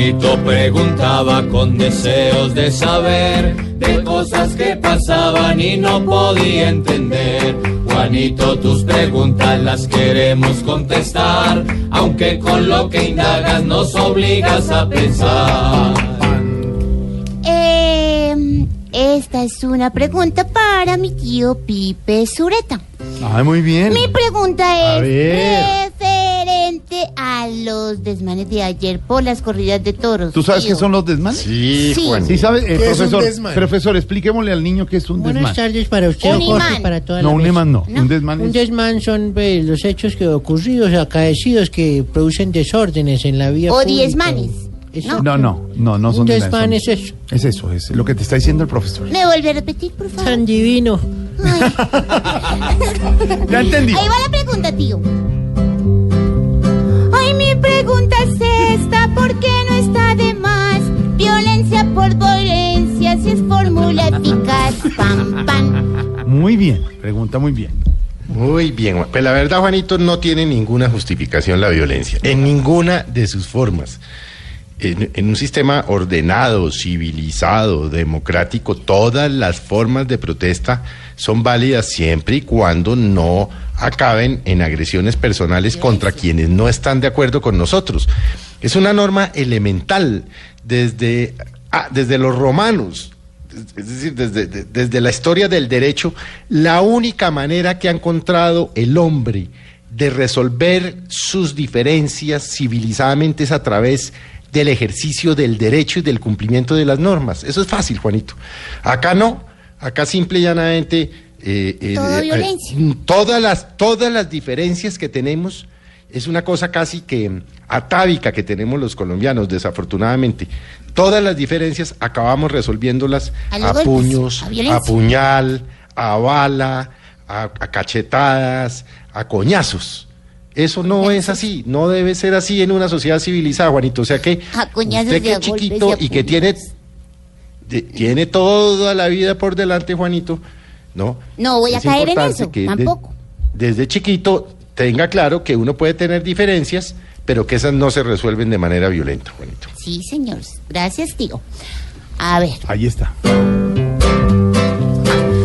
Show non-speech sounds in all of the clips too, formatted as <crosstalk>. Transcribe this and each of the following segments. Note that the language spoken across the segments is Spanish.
Juanito preguntaba con deseos de saber de cosas que pasaban y no podía entender. Juanito, tus preguntas las queremos contestar, aunque con lo que indagas nos obligas a pensar. Eh, esta es una pregunta para mi tío Pipe Sureta. Ay, muy bien. Mi pregunta A es los desmanes de ayer por las corridas de toros. ¿Tú sabes tío. qué son los desmanes? Sí, Sí. Juan. Sí, ¿sabes? Eh, ¿Qué es un profesor, profesor, expliquémosle al niño qué es un Buenas desmán. tardes para usted, Un Jorge, imán. para toda No, la un imán no. No. Un desmán Un es... desmán son pues, los hechos que ocurridos, acaecidos, que producen desórdenes en la vía O pública. diezmanes. Eso. No, no, no, no son Un son- es eso. Es eso, es lo que te está diciendo el profesor. ¿Me vuelve a repetir, por favor? Tan divino. <laughs> Ya entendí. Ahí va la pregunta, tío. Bien, pregunta muy bien. Muy bien. Pero la verdad, Juanito, no tiene ninguna justificación la violencia, en ninguna de sus formas. En, en un sistema ordenado, civilizado, democrático, todas las formas de protesta son válidas siempre y cuando no acaben en agresiones personales contra quienes no están de acuerdo con nosotros. Es una norma elemental desde, ah, desde los romanos. Es decir, desde, de- desde la historia del derecho, la única manera que ha encontrado el hombre de resolver sus diferencias civilizadamente es a través del ejercicio del derecho y del cumplimiento de las normas. Eso es fácil, Juanito. Acá no, acá simple y llanamente... eh, eh, Todo eh, violencia. eh, todas, las, todas las diferencias que tenemos es una cosa casi que atávica que tenemos los colombianos, desafortunadamente. Todas las diferencias acabamos resolviéndolas A a, los golpes, puños, a puñal, a bala, a, a cachetadas, a coñazos. Eso no es así, no debe ser así en una sociedad civilizada, Juanito. O sea que usted que es chiquito y que tiene, de- tiene toda la vida por delante, Juanito, ¿no? No voy a Es caer en eso, de- tampoco. desde chiquito tenga claro que uno puede tener diferencias, pero que esas no se resuelven de manera violenta, Juanito. Sí, señor. Gracias, tío. A ver. Ahí está.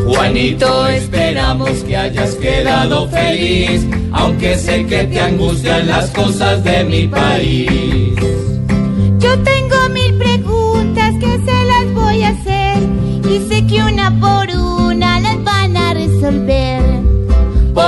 Juanito, esperamos que hayas quedado feliz, aunque sé que te angustian las cosas de mi país. Yo tengo